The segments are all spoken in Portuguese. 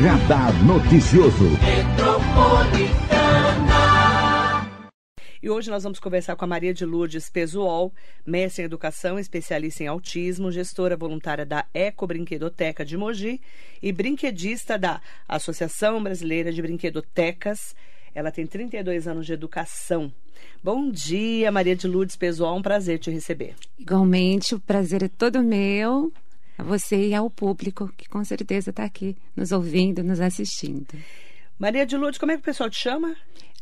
Radar Noticioso. E hoje nós vamos conversar com a Maria de Lourdes Pesuol, mestre em educação, especialista em autismo, gestora voluntária da Eco Brinquedoteca de Mogi e brinquedista da Associação Brasileira de Brinquedotecas. Ela tem 32 anos de educação. Bom dia, Maria de Lourdes Pesuol, um prazer te receber. Igualmente, o prazer é todo meu, a você e ao público que com certeza está aqui nos ouvindo, nos assistindo. Maria de Lourdes, como é que o pessoal te chama?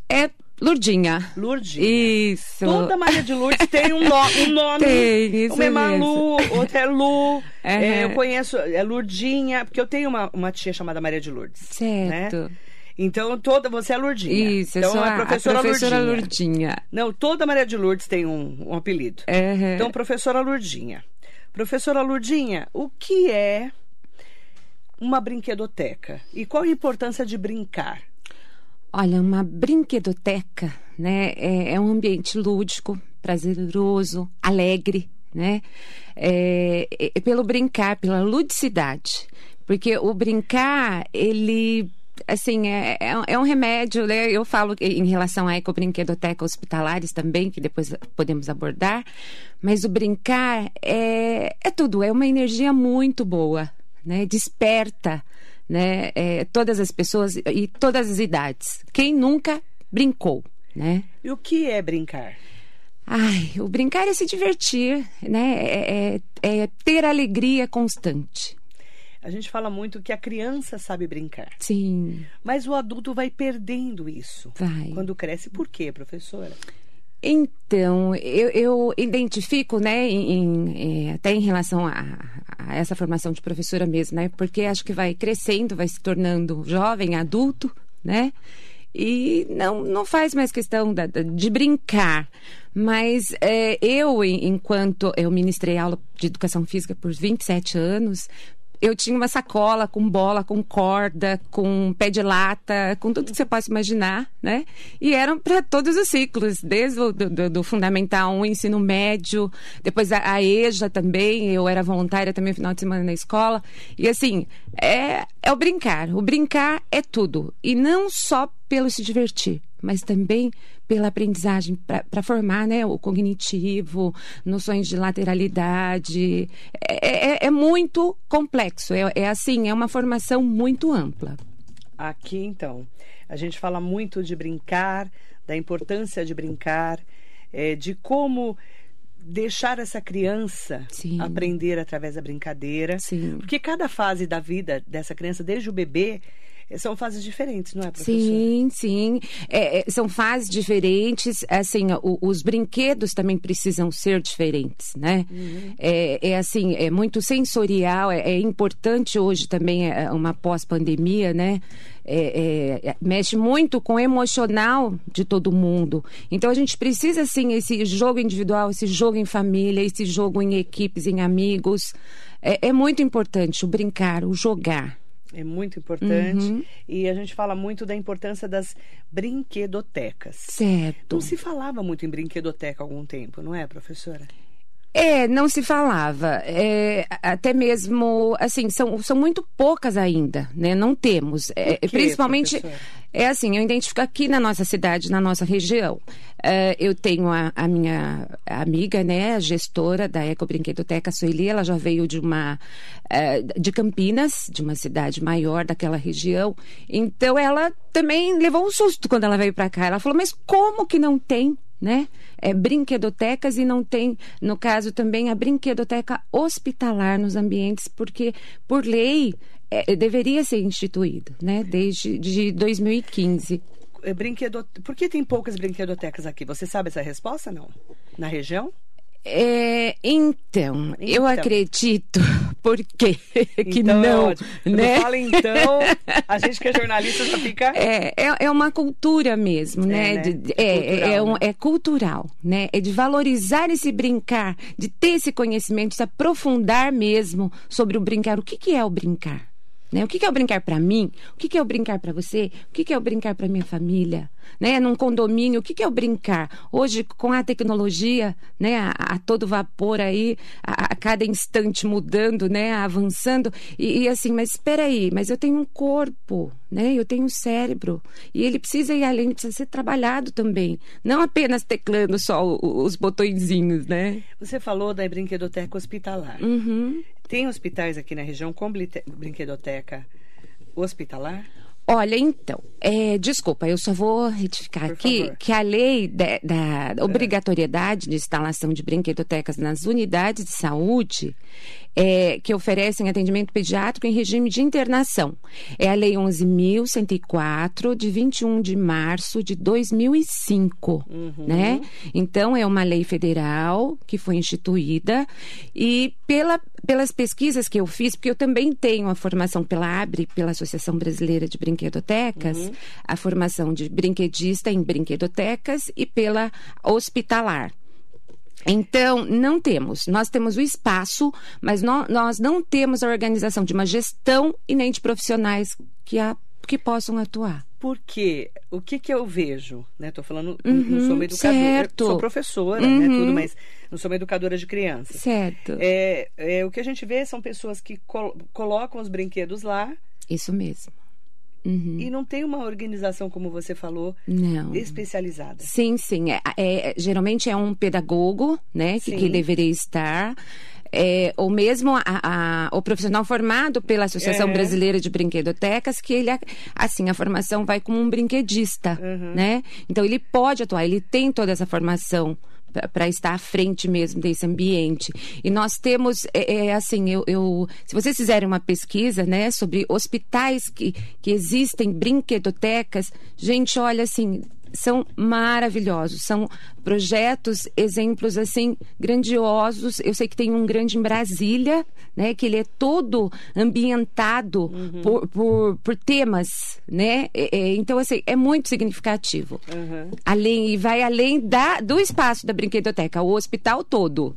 É Lurdinha. Lurdinha. Isso. Toda Maria de Lourdes tem um, no, um nome. Tem, isso Uma é mesmo. Malu, outra é Lu. É. É, eu conheço, é Lurdinha, porque eu tenho uma, uma tia chamada Maria de Lourdes. Certo. Né? Então, toda, você é Lurdinha. Isso, então, eu sou é a, a professora, professora Lurdinha. Lurdinha. Não, toda Maria de Lourdes tem um, um apelido. Uhum. Então, professora Lurdinha. Professora Lurdinha, o que é uma brinquedoteca? E qual a importância de brincar? Olha, uma brinquedoteca, né? É, é um ambiente lúdico, prazeroso, alegre, né? É, é pelo brincar, pela ludicidade. Porque o brincar, ele assim, é, é, é um remédio, né? Eu falo em relação à ecobrinquedoteca hospitalares também, que depois podemos abordar, mas o brincar é, é tudo, é uma energia muito boa, né? Desperta, né? É, todas as pessoas e todas as idades. Quem nunca brincou, né? E o que é brincar? Ai, o brincar é se divertir, né? É, é, é ter alegria constante. A gente fala muito que a criança sabe brincar. Sim. Mas o adulto vai perdendo isso. Vai. Quando cresce. Por quê, professora? Então, eu, eu identifico, né, em, em, até em relação a, a, essa formação de professora mesmo, né, porque acho que vai crescendo, vai se tornando jovem, adulto, né, e não, não faz mais questão da, da, de brincar. Mas é, eu, enquanto eu ministrei aula de educação física por 27 anos, eu tinha uma sacola com bola, com corda, com pé de lata, com tudo que você possa imaginar, né? E eram para todos os ciclos, desde o do, do, do fundamental 1, ensino médio, depois a, a, EJA também, eu era voluntária também final de semana na escola. E assim, é, é o brincar. O brincar é tudo. E não só pelo se divertir, mas também pela aprendizagem, para formar né, o cognitivo, noções de lateralidade. É, é, é muito complexo, é, é, assim, é uma formação muito ampla. Aqui, então, a gente fala muito de brincar, da importância de brincar, é, de como deixar essa criança Sim. aprender através da brincadeira. Sim. Porque cada fase da vida dessa criança, desde o bebê, são fases diferentes, não é, professora? Sim, sim. É, é, são fases diferentes. Assim, o, os brinquedos também precisam ser diferentes, né? Uhum. É, é, assim, é muito sensorial. É, é importante hoje também é, uma pós-pandemia, né? mexe muito com o emocional de todo mundo. Então a gente precisa, assim, esse jogo individual, esse jogo em família, esse jogo em equipes, em amigos. é muito importante o brincar, o jogar. É muito importante. Uhum. E a gente fala muito da importância das brinquedotecas. Certo. Não se falava muito em brinquedoteca há algum tempo, não é, professora? É, não se falava. É, até mesmo, assim, são, são muito poucas ainda, né? Não temos. É, quê, principalmente, professora? é assim, eu identifico aqui na nossa cidade, na nossa região. É, eu tenho a, a, minha amiga, né, a gestora da Eco Brinquedoteca, Sueli, ela já veio de uma, é, de Campinas, de uma cidade maior daquela região. Então, ela também levou um susto quando ela veio para cá. Ela falou, mas como que não tem né? É, brinquedotecas e não tem, no caso também, a brinquedoteca hospitalar nos ambientes, porque, por lei, é, deveria ser instituído, né? Desde de 2015. Brinquedo... Por que tem poucas brinquedotecas aqui? Você sabe essa resposta, não? Na região? É, então, então, eu acredito, porque que então, não, é né? fala então, a gente que é jornalista já fica... É, é, é uma cultura mesmo, né? né? De, É é, cultural, é, um- né? é cultural, né? É de valorizar esse brincar, de ter esse conhecimento, de se aprofundar mesmo sobre o brincar. O que, que é o brincar? Né? O que, que é o brincar para mim? O que, que é o brincar para você? O que, que é o brincar para minha família? Né, num condomínio, o que, que é o brincar? Hoje, com a tecnologia, né, a, a todo vapor aí, a, a, cada instante mudando, né, avançando, e, e, assim, mas espera aí, mas eu tenho um corpo, né, eu tenho um cérebro, e ele precisa ir além, precisa ser trabalhado também, não apenas teclando só os botõezinhos, né? Você falou da brinquedoteca hospitalar. Uhum. Tem hospitais aqui na região com brinquedoteca hospitalar? Olha, então, é, desculpa, eu só vou retificar Por aqui favor. que a lei de- da obrigatoriedade de instalação de brinquedotecas nas unidades de saúde é, que oferecem atendimento pediátrico em regime de internação. É a Lei 11.104, de 21 de março de 2005, né? Então, é uma lei federal que foi instituída e pela, pelas pesquisas que eu fiz, porque eu também tenho a formação pela ABRE, pela Associação Brasileira de Brinquedotecas, a formação de brinquedista em brinquedotecas e pela hospitalar. Então, não temos. Nós temos o espaço, mas nó- nós não temos a organização de uma gestão e nem de profissionais que, a- que possam atuar. Porque o que, que eu vejo, né? Tô falando, não sou uma educadora, Uhum, certo. sou professora, né? Uhum. Tudo, mas não sou uma educadora de crianças. Certo. É, é, o que a gente vê são pessoas que col- colocam os brinquedos lá Isso mesmo. Uhum. e não tem uma organização, como você falou, Não. especializada. Sim, sim. É, é- geralmente é um pedagogo, né, que, que deveria estar. É, ou mesmo a- a- o profissional formado pela Associação É. Brasileira de Brinquedotecas, que ele, assim, a formação vai como um brinquedista, Uhum. né? Então, ele pode atuar, ele tem toda essa formação para estar à frente mesmo desse ambiente. E nós temos, é, é, assim, eu, eu- se vocês fizerem uma pesquisa, né, sobre hospitais que, que existem, brinquedotecas, gente, olha, assim, são maravilhosos, são projetos, exemplos assim grandiosos. Eu sei que tem um grande em Brasília, né, que ele é todo ambientado por, por, por temas, né? É, é, então assim é muito significativo. Uhum. Além e vai além da, do espaço da brinquedoteca, o hospital todo.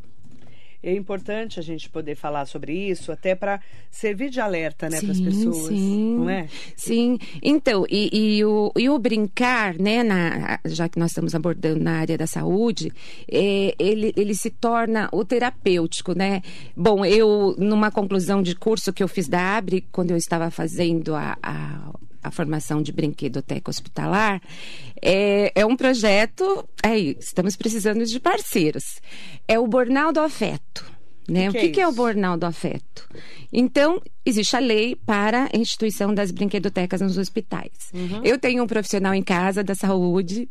É importante a gente poder falar sobre isso, até para servir de alerta, né, para as pessoas, sim. não é? Sim, então, e, e o, e o brincar, né, na, já que nós estamos abordando na área da saúde, é, ele, ele se torna o terapêutico, né? Bom, eu, numa conclusão de curso que eu fiz da ABRE, quando eu estava fazendo a, a a formação de brinquedoteca hospitalar, é, é um projeto. Aí, estamos precisando de parceiros. É o Bornal do Afeto. Né? O que que, é que é o? Bornal do Afeto? Então, existe a lei para a instituição das brinquedotecas nos hospitais. Uhum. Eu tenho um profissional em casa da saúde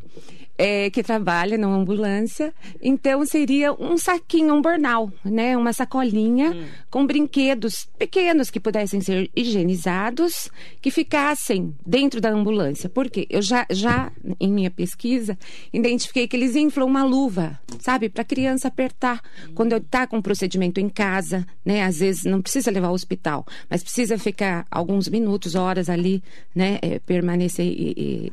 é, que trabalha numa ambulância, então seria um saquinho, um bornal, né? Uma sacolinha Hum. com brinquedos pequenos que pudessem ser higienizados, que ficassem dentro da ambulância. Porque eu já, já em minha pesquisa, identifiquei que eles inflam uma luva, sabe? Para a criança apertar. Quando está com um procedimento em casa, né? Às vezes não precisa levar ao hospital, mas precisa ficar alguns minutos, horas ali, né? é, permanecer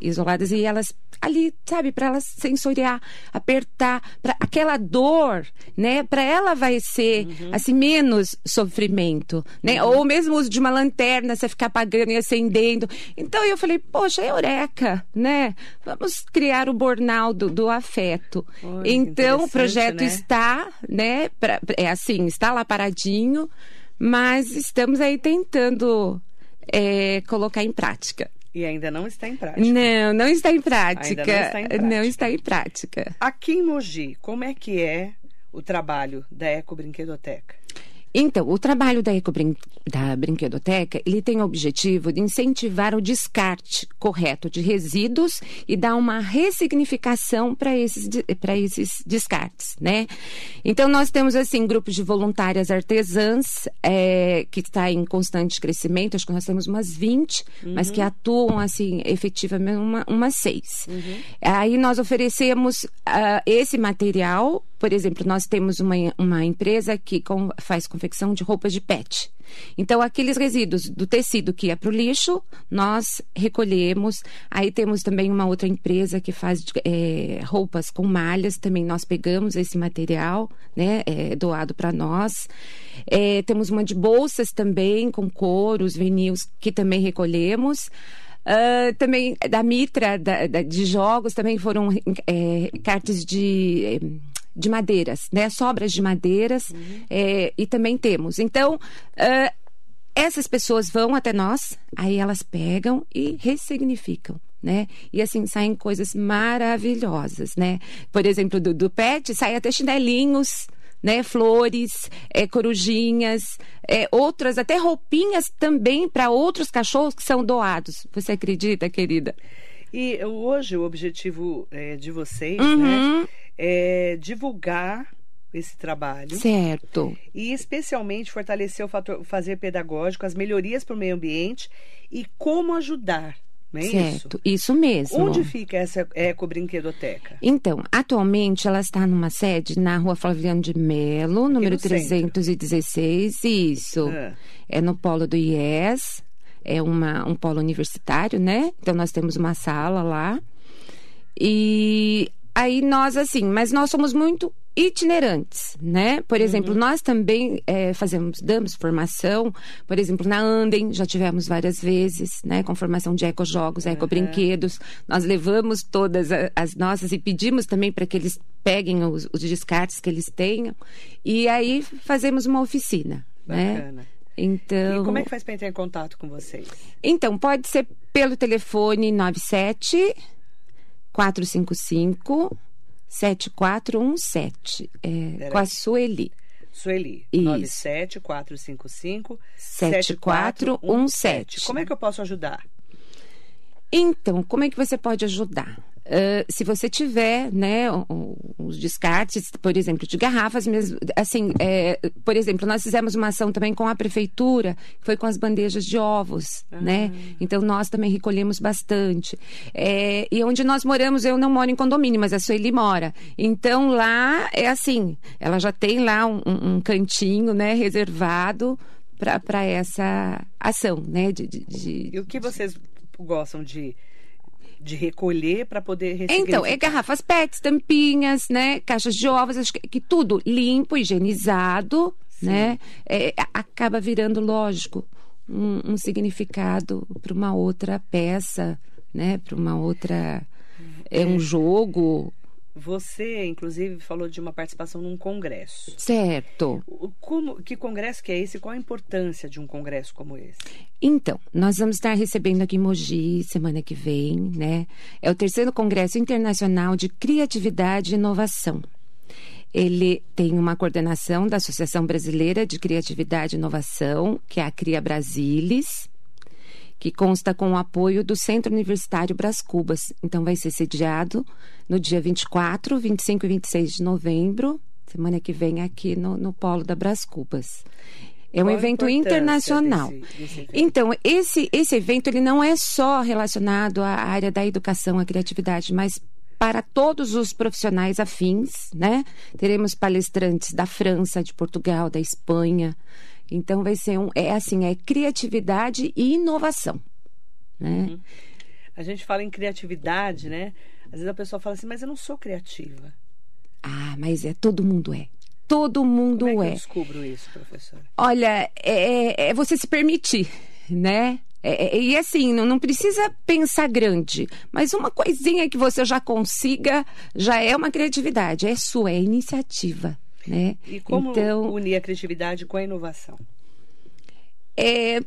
isoladas e elas ali, sabe? Para elas sensoriar, apertar, para aquela dor, né? Para ela vai ser assim menos sofrimento, né? Ou mesmo o uso de uma lanterna, você ficar apagando e acendendo. Então eu falei, poxa, é eureka, né? Vamos criar o bornal do, do afeto. Que então o projeto né? está, né? pra- é assim, está lá paradinho, mas estamos aí tentando é, colocar em prática. E ainda não está em prática. Não, não está em prática. Ainda não está em prática. Não está em prática. Aqui em Mogi, como é que é o trabalho da Eco Brinquedoteca? Então, o trabalho da, Ecobrin... da Brinquedoteca, ele tem o objetivo de incentivar o descarte correto de resíduos e dar uma ressignificação para esses, pra esses descartes, né? Então, nós temos, assim, grupos de voluntárias artesãs, é, que está em constante crescimento, acho que nós temos umas 20, mas que atuam, assim, efetivamente, uma, umas seis. Aí nós oferecemos ah, esse material, por exemplo, nós temos uma, uma empresa que com- faz confecção de roupas de pet. Então, aqueles resíduos do tecido que ia para o lixo, nós recolhemos. Aí temos também uma outra empresa que faz eh, roupas com malhas, também nós pegamos esse material, né, eh, doado para nós. Eh, temos uma de bolsas também, com couros, vinil, que também recolhemos. Uh, também da Mitra, da, da, de jogos, também foram é, cartas de, de madeiras, né? Sobras de madeiras. Uhum. É, e também temos. Então, uh, essas pessoas vão até nós, aí elas pegam e ressignificam. Né? E assim, saem coisas maravilhosas, né? Por exemplo, do, do pet, sai até chinelinhos, né? Flores, é, corujinhas, é, outras, até roupinhas também para outros cachorros que são doados. Você acredita, querida? E hoje o objetivo é, de vocês, né, uhum. né, é divulgar esse trabalho. Certo. E especialmente fortalecer o fator, fazer pedagógico, as melhorias para o meio ambiente e como ajudar é certo, isso? isso mesmo. Onde fica essa eco-brinquedoteca? Então, atualmente ela está numa sede na rua Flaviano de Melo, número no 316. Centro. Isso. Ah. É no polo do IES. É uma, um polo universitário, né? Então nós temos uma sala lá. E aí nós, assim, mas nós somos muito itinerantes, né? Por exemplo, uhum. nós também é, fazemos, damos formação, por exemplo, na Andem, já tivemos várias vezes, né? Com formação de ecojogos, uhum. ecobrinquedos. Nós levamos todas as nossas e pedimos também para que eles peguem os, os, descartes que eles tenham. E aí fazemos uma oficina, né? Bacana. né? Então... E como é que faz para entrar em contato com vocês? Então, pode ser pelo telefone 97 455 7417, é, com a Sueli. Sueli, Isso. 97455 7417. Como é que eu posso ajudar? Então, como é que você pode ajudar? Uh, se você tiver, né, os descartes, por exemplo, de garrafas, mesmo, assim, é, por exemplo, nós fizemos uma ação também com a prefeitura, foi com as bandejas de ovos, uhum. né? Então nós também recolhemos bastante. É, e onde nós moramos, eu não moro em condomínio, mas a Sueli mora. Então lá é assim, ela já tem lá um, um cantinho, né, reservado para essa ação, né? De, de, de, e o que vocês gostam de de recolher para poder receber. Então, é garrafas PET, tampinhas, né? Caixas de ovos, acho que, que tudo limpo, higienizado, Sim. né? É, acaba virando, lógico, um, um significado para uma outra peça, né? Para uma outra. É um é. jogo, você, inclusive, falou de uma participação num congresso. Certo. Como, que congresso que é esse? Qual a importância de um congresso como esse? Então, nós vamos estar recebendo aqui em Mogi semana que vem, né? É o terceiro Congresso Internacional de Criatividade e Inovação. Ele tem uma coordenação da Associação Brasileira de Criatividade e Inovação, que é a Cria Brasilis, que consta com o apoio do Centro Universitário Bras Cubas. Então, vai ser sediado no dia 24, 25 e 26 de novembro, semana que vem, aqui no, no Polo da Bras Cubas. É um Qual evento internacional. Desse, desse evento? Então, esse, esse evento ele não é só relacionado à área da educação, à criatividade, mas para todos os profissionais afins, né? Teremos palestrantes da França, de Portugal, da Espanha, então vai ser um. É assim, é criatividade e inovação. Né? Uhum. A gente fala em criatividade, né? Às vezes a pessoa fala assim, mas eu não sou criativa. Ah, mas é, todo mundo é. Todo mundo Como é. Que eu descubro isso, professora? Olha, é, é você se permitir, né? É, é, e assim, não, não, precisa pensar grande, mas uma coisinha que você já consiga já é uma criatividade, é sua, é iniciativa. Né? E como então, unir a criatividade com a inovação? É,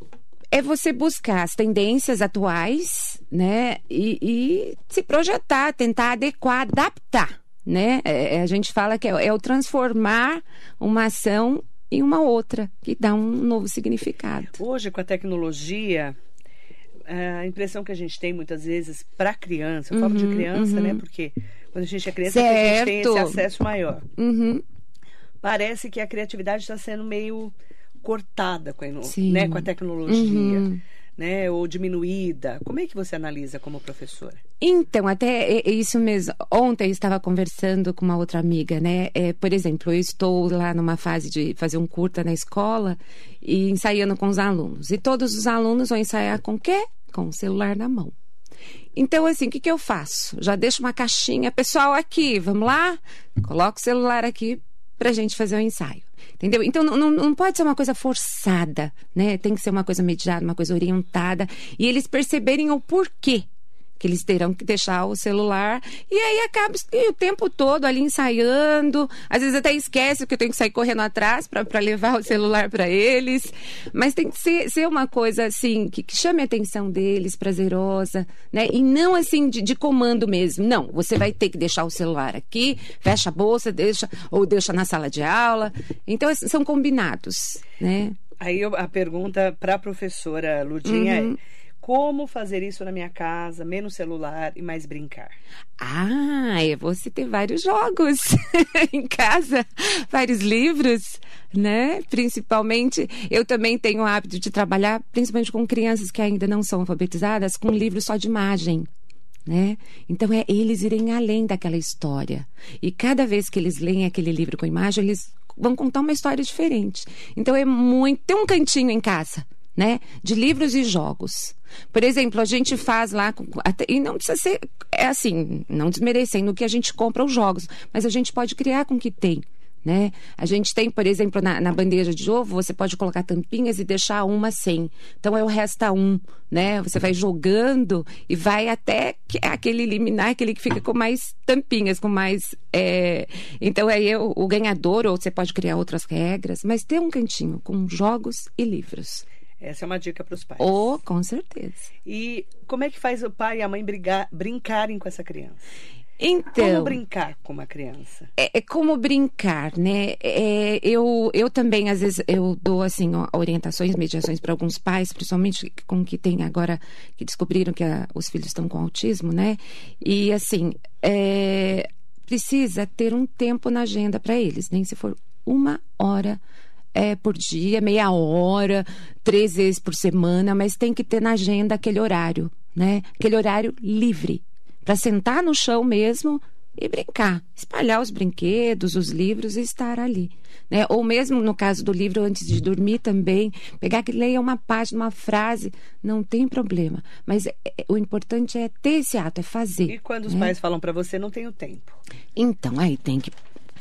é você buscar as tendências atuais, né? E, e se projetar, tentar adequar, adaptar, né? É, é a gente fala que é, é, o transformar uma ação em uma outra, que dá um novo significado. Hoje, com a tecnologia, a impressão que a gente tem muitas vezes para criança, eu falo de uhum, criança, né? uhum. né? Porque quando a gente é criança, a gente tem esse acesso maior. Uhum parece que a criatividade está sendo meio cortada com a, né, com a tecnologia. Uhum. Né, ou diminuída. Como é que você analisa como professora? Então, até isso mesmo. Ontem eu estava conversando com uma outra amiga, né? É, por exemplo, eu estou lá numa fase de fazer um curta na escola e ensaiando com os alunos. E todos os alunos vão ensaiar com o quê? Com o celular na mão. Então, assim, o que, que eu faço? Já deixo uma caixinha. Pessoal, aqui, vamos lá? Coloco o celular aqui para a gente fazer o ensaio. Entendeu? Então não, não, não, pode ser uma coisa forçada, né? Tem que ser uma coisa mediada, uma coisa orientada. E eles perceberem o porquê que eles terão que deixar o celular e aí acaba o tempo todo ali ensaiando, às vezes até esquece que eu tenho que sair correndo atrás para levar o celular para eles, mas tem que ser, ser uma coisa assim que, que, chame a atenção deles, prazerosa, né? E não assim de, de, comando mesmo. Não, você vai ter que deixar o celular aqui, fecha a bolsa, deixa ou deixa na sala de aula. Então são combinados, né? Aí a pergunta para a professora Ludinha uhum. é como fazer isso na minha casa, menos celular e mais brincar? Ah, é você ter vários jogos em casa, vários livros, né? Principalmente, eu também tenho o hábito de trabalhar, principalmente com crianças que ainda não são alfabetizadas, com livros só de imagem. Né? Então é eles irem além daquela história. E cada vez que eles leem aquele livro com imagem, eles vão contar uma história diferente. Então é muito. Tem um cantinho em casa né? De livros e jogos. Por exemplo, a gente faz lá, e não precisa ser, é assim, não desmerecendo que a gente compra os jogos, mas a gente pode criar com o que tem. Né? A gente tem, por exemplo, na, na, bandeja de ovo, você pode colocar tampinhas e deixar uma sem. Então, é o resta um, né? Você vai jogando e vai até aquele eliminar, aquele que fica com mais tampinhas, com mais... É... Então, aí é o, o ganhador, ou você pode criar outras regras, mas ter um cantinho com jogos e livros. Essa é uma dica para os pais. Oh, com certeza. E como é que faz o pai e a mãe brigar, brincarem com essa criança? Então, como brincar com uma criança? É, é como brincar, né? É, eu, eu também, às vezes, eu dou, assim, orientações, mediações para alguns pais, principalmente com que tem agora, que descobriram que a, os filhos estão com autismo, né? E, assim, é, precisa ter um tempo na agenda para eles, nem se for uma hora é, por dia, meia hora, três vezes por semana, mas tem que ter na agenda aquele horário, né? Aquele horário livre, para sentar no chão mesmo e brincar, espalhar os brinquedos, os livros e estar ali. Né? Ou mesmo no caso do livro, antes de dormir também, pegar que leia uma página, uma frase, não tem problema. Mas é, é o importante é ter esse ato, é fazer. E quando os né? pais falam para você, não tenho tempo? Então, aí tem que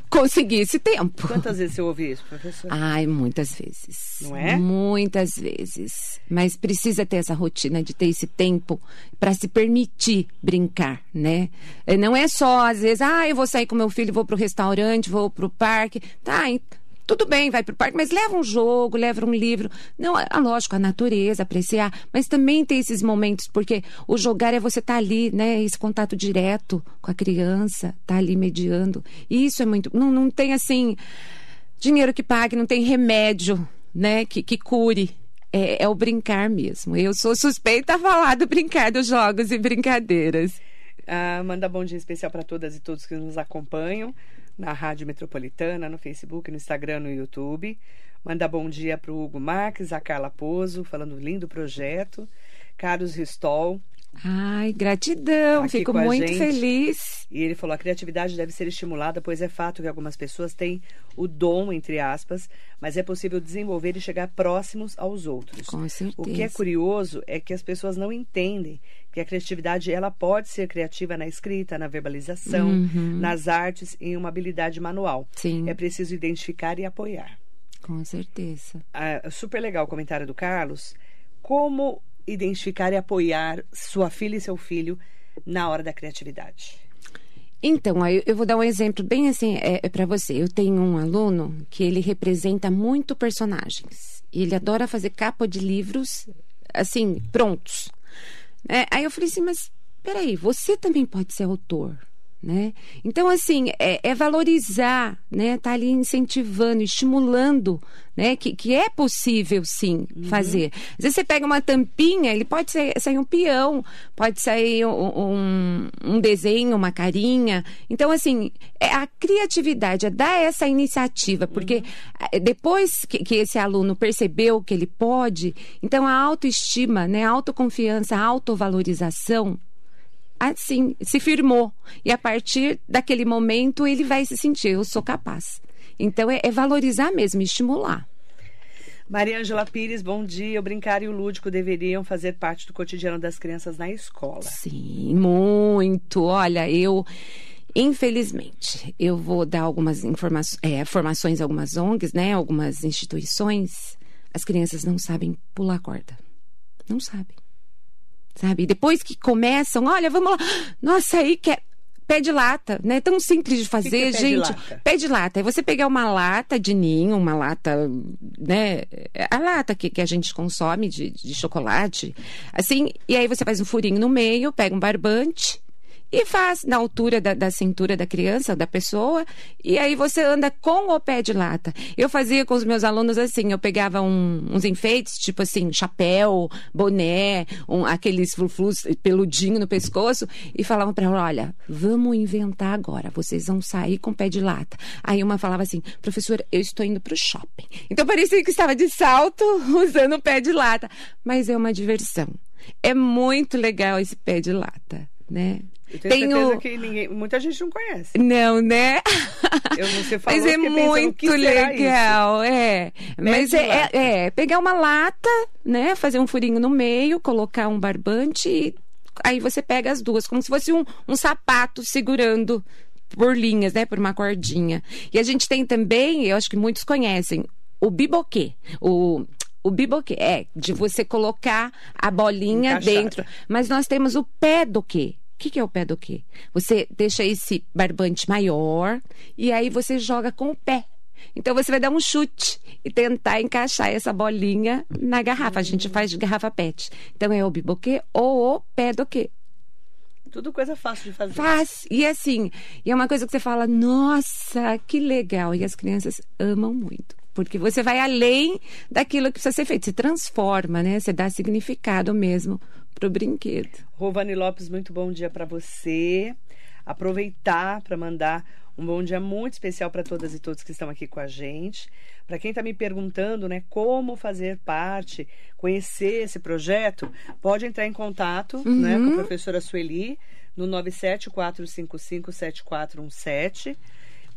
conseguir esse tempo. Quantas vezes você ouve isso, professor? Ai, muitas vezes. Não é? Muitas vezes. Mas precisa ter essa rotina de ter esse tempo para se permitir brincar, né? É, não é só, às vezes, ah, eu vou sair com meu filho, vou para o restaurante, vou para o parque. Tá, então tudo bem, vai para o parque, mas leva um jogo, leva um livro. Não, é, é lógico, a natureza, apreciar, mas também tem esses momentos, porque o jogar é você estar tá ali, né? Esse contato direto com a criança, tá ali mediando. E isso é muito. Não, não tem assim dinheiro que pague, não tem remédio, né? Que, que cure. É, é o brincar mesmo. Eu sou suspeita a falar do brincar dos jogos e brincadeiras. Ah, manda bom dia especial para todas e todos que nos acompanham na Rádio Metropolitana, no Facebook, no Instagram, no YouTube. Manda bom dia para o Hugo Marques, a Carla Pozo, falando lindo projeto. Carlos Ristol. Ai, gratidão, fico muito feliz. E ele falou: a criatividade deve ser estimulada, pois é fato que algumas pessoas têm o dom, entre aspas, mas é possível desenvolver e chegar próximos aos outros. Com certeza. O que é curioso é que as pessoas não entendem que a criatividade ela pode ser criativa na escrita, na verbalização, uhum. nas artes e em uma habilidade manual. Sim. É preciso identificar e apoiar. Com certeza. Ah, super legal o comentário do Carlos. Como identificar e apoiar sua filha e seu filho na hora da criatividade? Então, eu vou dar um exemplo bem assim é, é para você. Eu tenho um aluno que ele representa muito personagens. Ele adora fazer capa de livros, assim, prontos. É, aí eu falei assim, mas peraí, você também pode ser autor. Né? Então, assim, é, é, valorizar, né? Tá ali incentivando, estimulando, né? Que, que é possível, sim, uhum. fazer. Às vezes você pega uma tampinha, ele pode sair, sair um peão, pode sair um, um, desenho, uma carinha. Então, assim, é a criatividade, é dar essa iniciativa, porque uhum. depois que, que, esse aluno percebeu que ele pode, então a autoestima, né? A autoconfiança, a autovalorização assim, se firmou. E a partir daquele momento ele vai se sentir, eu sou capaz. Então é, é valorizar mesmo, estimular. Maria Angela Pires, bom dia. O brincar e o lúdico deveriam fazer parte do cotidiano das crianças na escola. Sim, muito. Olha, eu Infelizmente, eu vou dar algumas informações, é, formações, algumas ONGs, né, algumas instituições. As crianças não sabem pular corda, não sabem, sabe? Depois que começam, olha, vamos lá, nossa, aí quer pé de lata, né? Tão simples de fazer, que é pé gente. De lata? Pé de lata. É você pegar uma lata de ninho, uma lata, né? A lata que, que a gente consome de, de chocolate, assim, e aí você faz um furinho no meio, pega um barbante e faz na altura da, da, cintura da criança, da pessoa, e aí você anda com o pé de lata. Eu fazia com os meus alunos assim, eu pegava um, uns enfeites, tipo assim, chapéu, boné, um, aqueles fluflus peludinho no pescoço, e falavam para ela, olha, vamos inventar agora, vocês vão sair com o pé de lata. Aí uma falava assim, professora, eu estou indo para o shopping. Então parecia que estava de salto, usando o pé de lata. Mas é uma diversão. É muito legal esse pé de lata, né? Eu tenho, tenho, certeza que ninguém, muita gente não conhece. Não, né? Eu, você falou Mas é muito legal, é. Mas é, é, é, pegar uma lata, né? Fazer um furinho no meio, colocar um barbante e aí você pega as duas, como se fosse um, um sapato segurando por linhas, né? Por uma cordinha. E a gente tem também, eu acho que muitos conhecem, o biboquê. O o biboquê é de você colocar a bolinha Encaixar. dentro. Mas nós temos o pé do quê? O que, que, é o pé do quê? Você deixa esse barbante maior e aí você joga com o pé. Então você vai dar um chute e tentar encaixar essa bolinha na garrafa. A gente faz de garrafa PET. Então é o biboquê ou o pé do quê? Tudo coisa fácil de fazer. Faz. E assim, e é uma coisa que você fala, nossa, que legal. E as crianças amam muito. Porque você vai além daquilo que precisa ser feito. Se transforma, né? Você dá significado mesmo para o brinquedo. Rovani Lopes, muito bom dia para você. Aproveitar para mandar um bom dia muito especial para todas e todos que estão aqui com a gente. Para quem está me perguntando, né, como fazer parte, conhecer esse projeto, pode entrar em contato, uhum. né, com a professora Sueli no 974557417,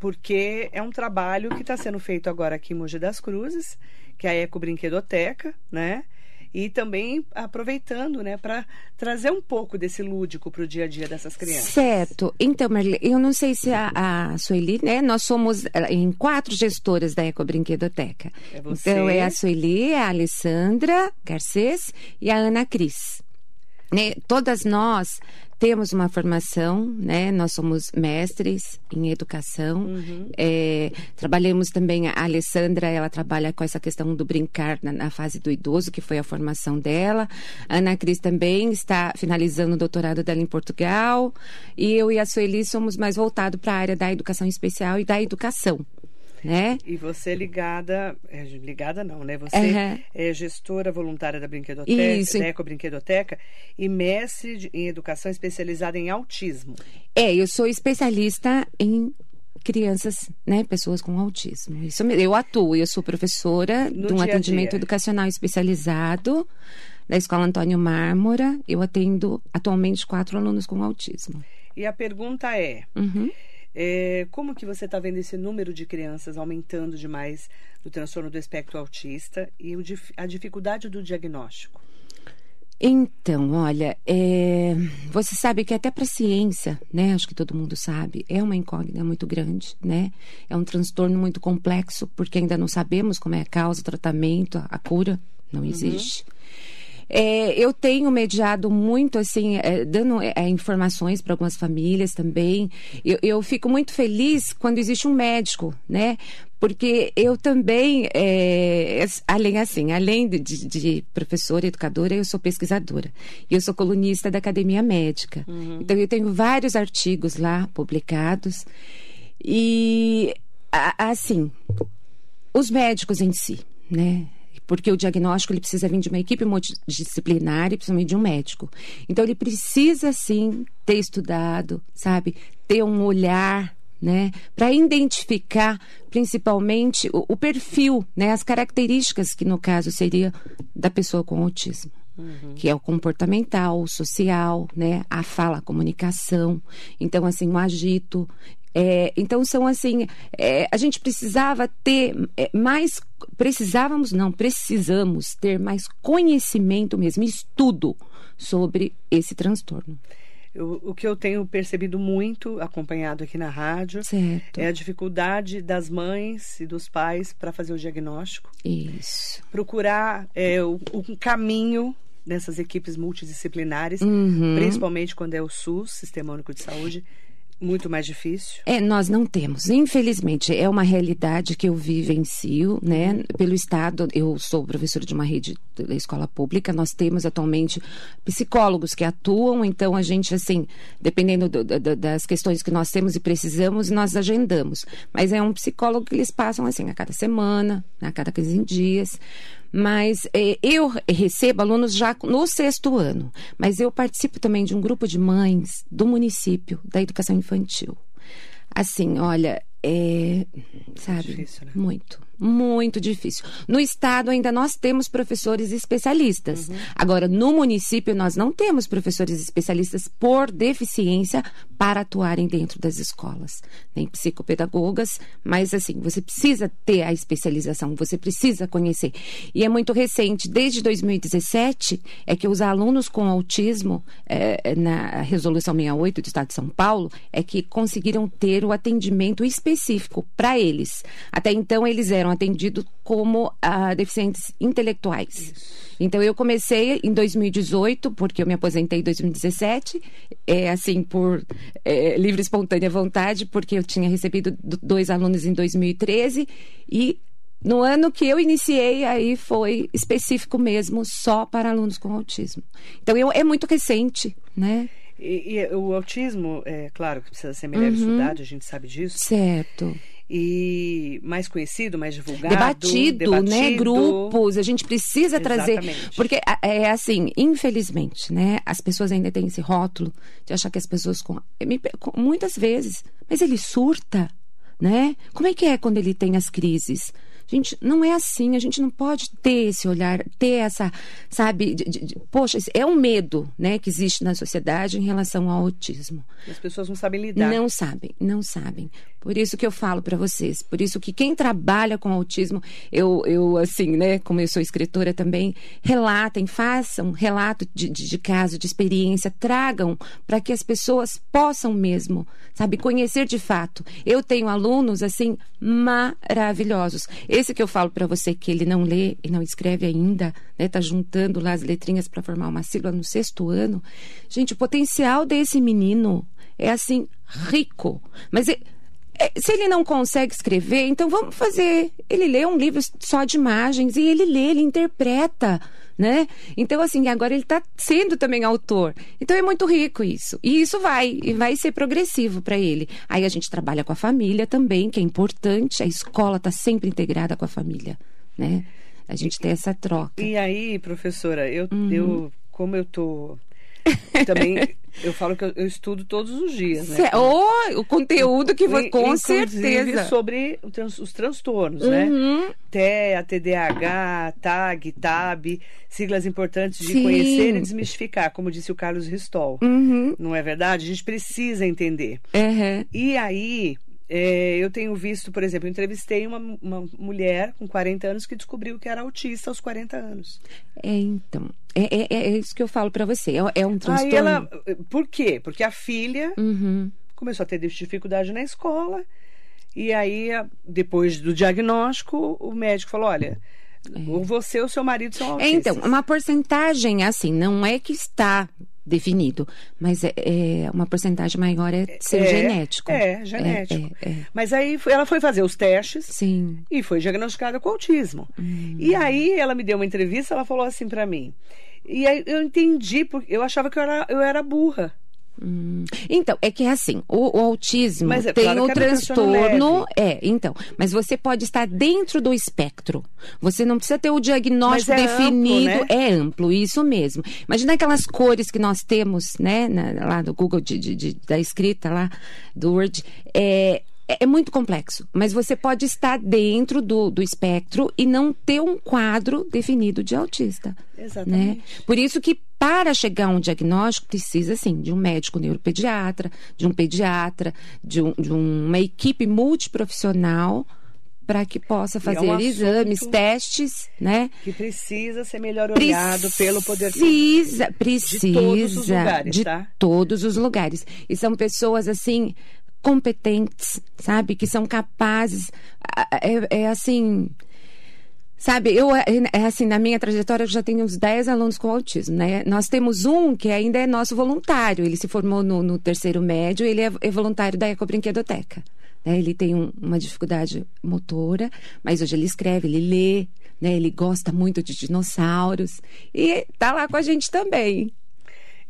porque é um trabalho que está sendo feito agora aqui em Mogi das Cruzes, que é a Eco Brinquedoteca, né? e também aproveitando, né, para trazer um pouco desse lúdico para o dia a dia dessas crianças. Certo. Então, Marli, eu não sei se a, a Sueli, né, nós somos eh, em quatro gestoras da Eco Brinquedoteca. É você. Então, é a Sueli, a Alessandra Garcês e a Ana Cris. Né, todas nós temos uma formação, né? Nós somos mestres em educação. Uhum. É, trabalhamos também, a Alessandra, ela trabalha com essa questão do brincar na, na, fase do idoso, que foi a formação dela. A Ana Cris também está finalizando o doutorado dela em Portugal. E eu e a Sueli somos mais voltados para a área da educação especial e da educação né? E você ligada, é, ligada não, né? Você uhum. é gestora voluntária da Brinquedoteca, Isso. da Eco Brinquedoteca e mestre de, em educação especializada em autismo. É, eu sou especialista em crianças, né, pessoas com autismo. Isso eu atuo, eu sou professora no de um atendimento educacional especializado da Escola Antônio Mármora. Eu atendo atualmente quatro alunos com autismo. E a pergunta é: uhum. É, como que você está vendo esse número de crianças aumentando demais do transtorno do espectro autista e o, a dificuldade do diagnóstico? Então, olha, é, você sabe que até para a ciência, né? Acho que todo mundo sabe, é uma incógnita muito grande, né? É um transtorno muito complexo, porque ainda não sabemos como é a causa, o tratamento, a, a cura, não uhum. existe. Uhum. É, eu tenho mediado muito, assim, é, dando é, informações para algumas famílias também. Eu, eu, fico muito feliz quando existe um médico, né? Porque eu também, é, além assim, além de, de, professora, educadora, eu sou pesquisadora. E eu sou colunista da Academia Médica. Uhum. Então, eu tenho vários artigos lá publicados. E, assim, os médicos em si, né? Porque o diagnóstico ele precisa vir de uma equipe multidisciplinar e principalmente de um médico. Então ele precisa sim ter estudado, sabe, ter um olhar né, para identificar principalmente o, o, perfil, né, as características que no caso seria da pessoa com autismo. Uhum. Que é o comportamental, o social, né? A fala, a comunicação. Então, assim, o agito. É, então, são assim. É, a gente precisava ter é, mais precisávamos, não, precisamos ter mais conhecimento mesmo, estudo sobre esse transtorno. eu, o que eu tenho percebido muito, acompanhado aqui na rádio, Certo. é a dificuldade das mães e dos pais para fazer o diagnóstico. Isso. Procurar é, o, um caminho nessas equipes multidisciplinares, Uhum. principalmente quando é o SUS, Sistema Único de Saúde, muito mais difícil. É, nós não temos. Infelizmente, é uma realidade que eu vivencio, né? Pelo Estado, eu sou professora de uma rede da escola pública, nós temos atualmente psicólogos que atuam, então a gente, assim, dependendo do- do- das questões que nós temos e precisamos, nós agendamos. Mas é um psicólogo que eles passam, assim, a cada semana, a cada 15 dias. Mas eh, eu recebo alunos já no sexto ano, mas eu participo também de um grupo de mães do município da educação infantil. Assim, olha, é. Sabe? Difícil, né? Muito, muito difícil. No estado ainda nós temos professores especialistas. Agora, no município, nós não temos professores especialistas por deficiência para atuarem dentro das escolas. Nem psicopedagogas, mas assim, você precisa ter a especialização, você precisa conhecer. E é muito recente, desde 2017, é que os alunos com autismo, eh, na Resolução 68 do Estado de São Paulo, é que conseguiram ter o atendimento específico para eles. Até então, eles eram atendidos como ah, deficientes intelectuais. Então, eu comecei em 2018, porque eu me aposentei em 2017, é, assim, por é, livre e espontânea vontade, porque eu tinha recebido do- dois alunos em 2013 e no ano que eu iniciei, aí foi específico mesmo, só para alunos com autismo. Então, eu, é muito recente, né? E, e o autismo, é claro que precisa ser melhor Uhum. estudado, a gente sabe disso. Certo. E mais conhecido, mais divulgado. Debatido, né? debatido. Grupos, a gente precisa trazer. Exatamente. Porque a- é assim, infelizmente, né? As pessoas ainda têm esse rótulo de achar que as pessoas com- Muitas vezes, mas ele surta, né? Como é que é quando ele tem as crises? Gente, não é assim, a gente não pode ter esse olhar, ter essa, sabe, de- de- de- poxa, é um medo, né, que existe na sociedade em relação ao autismo. As pessoas não sabem lidar. Não sabem, não sabem. Por isso que eu falo para vocês, por isso que quem trabalha com autismo, eu, eu assim, né, como eu sou escritora também, relatem, façam relato de, de, de caso, de experiência, tragam para que as pessoas possam mesmo, sabe, conhecer de fato. Eu tenho alunos assim maravilhosos. Esse que eu falo para você que ele não lê e não escreve ainda, né, tá juntando lá as letrinhas para formar uma sílaba no sexto ano. Gente, o potencial desse menino é assim rico, mas e- é, se ele não consegue escrever, então vamos fazer. Ele lê um livro só de imagens e ele lê, ele interpreta, né? Então, assim, agora ele está sendo também autor. Então é muito rico isso. E isso vai, e vai ser progressivo para ele. Aí a gente trabalha com a família também, que é importante. A escola está sempre integrada com a família, né? A gente tem essa troca. E aí, professora, eu, Uhum. eu como eu tô também, eu falo que eu, eu estudo todos os dias, né? Cê- oh, o conteúdo que você. In- Com certeza. sobre trans- os transtornos, né? Uhum. TEA, TDAH, TAG, TAB, siglas importantes de Sim. conhecer e desmistificar, como disse o Carlos Ristol. Uhum. Não é verdade? A gente precisa entender. Uhum. E aí, é, eu tenho visto, por exemplo, eu entrevistei uma, uma mulher com 40 anos que descobriu que era autista aos 40 anos. É, então. É, é, é isso que eu falo pra você. É, é um transtorno. Aí ela. Por quê? Porque a filha Uhum. começou a ter dificuldade na escola. E aí, depois do diagnóstico, o médico falou: olha, ou você ou seu marido são É, autistas. então, uma porcentagem, assim, não é que está definido, mas é, é uma porcentagem maior é ser É, genético. É, genético. É, é, é. Mas aí ela foi fazer os testes Sim. e foi diagnosticada com autismo. Hum. E aí ela me deu uma entrevista, ela falou assim pra mim. E aí eu entendi, porque eu achava que eu era, eu era burra. Hum. Então, é que é assim, o, o autismo é tem claro o um transtorno. É, então. Mas você pode estar dentro do espectro. Você não precisa ter o diagnóstico é definido. amplo, né? É amplo, isso mesmo. Imagina aquelas cores que nós temos, né, na- lá do Google, de, de- de- da escrita lá, do Word. É, é- é muito complexo, mas você pode estar dentro do, do espectro e não ter um quadro definido de autista. Né? Exatamente. Por isso que para chegar a um diagnóstico precisa sim de um médico neuropediatra, de um pediatra, de, um- de uma equipe multiprofissional para que possa E é fazer um exames, testes, né? Que precisa ser melhor olhado pelo poder público. Precisa, precisa. todos os lugares, de tá? todos os lugares. E são pessoas, assim, competentes, sabe? Que são capazes. É, é assim. Sabe, eu, é é assim, na minha trajetória eu já tenho uns 10 alunos com autismo, né? Nós temos um que ainda é nosso voluntário, ele se formou no, no terceiro médio, ele é, é voluntário da Ecobrinquedoteca. Né? Ele tem um- uma dificuldade motora, mas hoje ele escreve, ele lê, né? Ele gosta muito de dinossauros e tá lá com a gente também.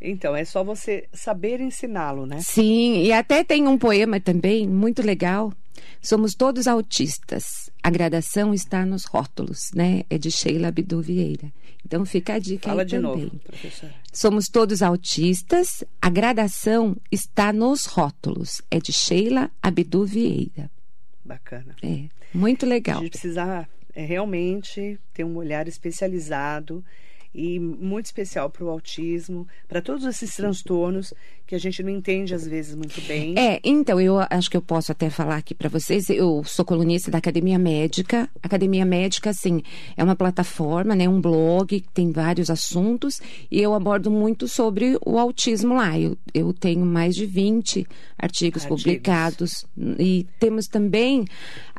Então, é só você saber ensiná-lo, né? Sim, e até tem um poema também muito legal. Somos todos autistas. A gradação está nos rótulos, né? É de Sheila Abdu Vieira. Então fica a dica Fala aí de também. novo, professora. Somos todos autistas. A gradação está nos rótulos. É de Sheila Abdu Vieira. Bacana. É, muito A legal. gente precisa é, realmente ter um olhar especializado e muito especial para o autismo, para todos esses transtornos que a gente não entende às vezes muito bem. É, então, eu acho que eu posso até falar aqui para vocês. Eu sou colunista da Academia Médica. Academia Médica, assim, é uma plataforma, né, um blog que tem vários assuntos e eu abordo muito sobre o autismo lá. Eu, eu tenho mais de 20 artigos, Artigos. publicados e temos também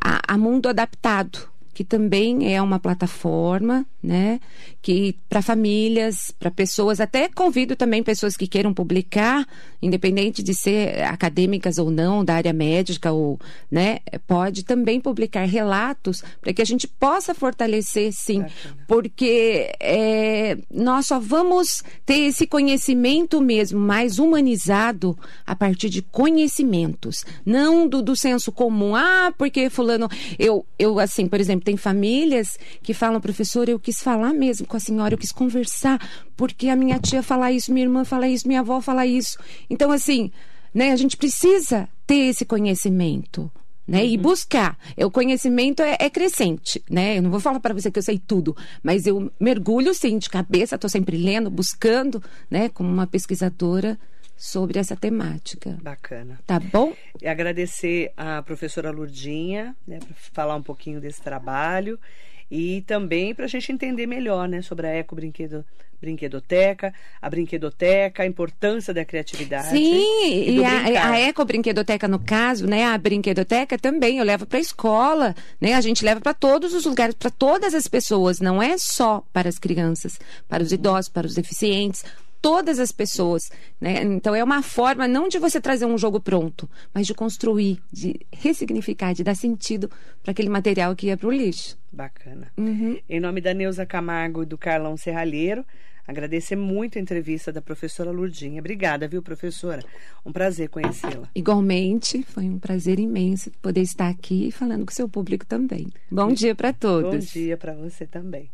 a, a Mundo Adaptado. Que também é uma plataforma, né? Que para famílias, para pessoas, até convido também pessoas que queiram publicar, independente de ser acadêmicas ou não, da área médica ou, né? Pode também publicar relatos para que a gente possa fortalecer, sim, porque é, nós só vamos ter esse conhecimento mesmo mais humanizado a partir de conhecimentos, não do, do senso comum. Ah, porque fulano, eu, eu assim, por exemplo, tem famílias que falam, professor, eu quis falar mesmo com a senhora, eu quis conversar, porque a minha tia fala isso, minha irmã fala isso, minha avó fala isso. Então, assim, né, a gente precisa ter esse conhecimento. Né, E buscar. É, O conhecimento é, é crescente, né? Eu não vou falar para você que eu sei tudo, mas eu mergulho sim de cabeça, estou sempre lendo, buscando, né? Como uma pesquisadora sobre essa temática. Bacana. Tá bom? E agradecer a professora Lurdinha, né, para falar um pouquinho desse trabalho e também para a gente entender melhor, né, sobre a Eco Brinquedo, Brinquedoteca, a brinquedoteca, a importância da criatividade. Sim, e e, a, a ecobrinquedoteca, no caso, né? A brinquedoteca também, eu levo para a escola, né? A gente leva para todos os lugares, para todas as pessoas, não é só para as crianças, para os idosos, para os deficientes. Todas as pessoas, né? Então é uma forma não de você trazer um jogo pronto, mas de construir, de ressignificar, de dar sentido para aquele material que ia para o lixo. Bacana. Uhum. Em nome da Neuza Camargo e do Carlão Serralheiro, agradecer muito a entrevista da professora Lurdinha. Obrigada, viu, professora? Um prazer conhecê-la. Igualmente, foi um prazer imenso poder estar aqui falando com o seu público também. Bom dia para Bom todos. dia para você também.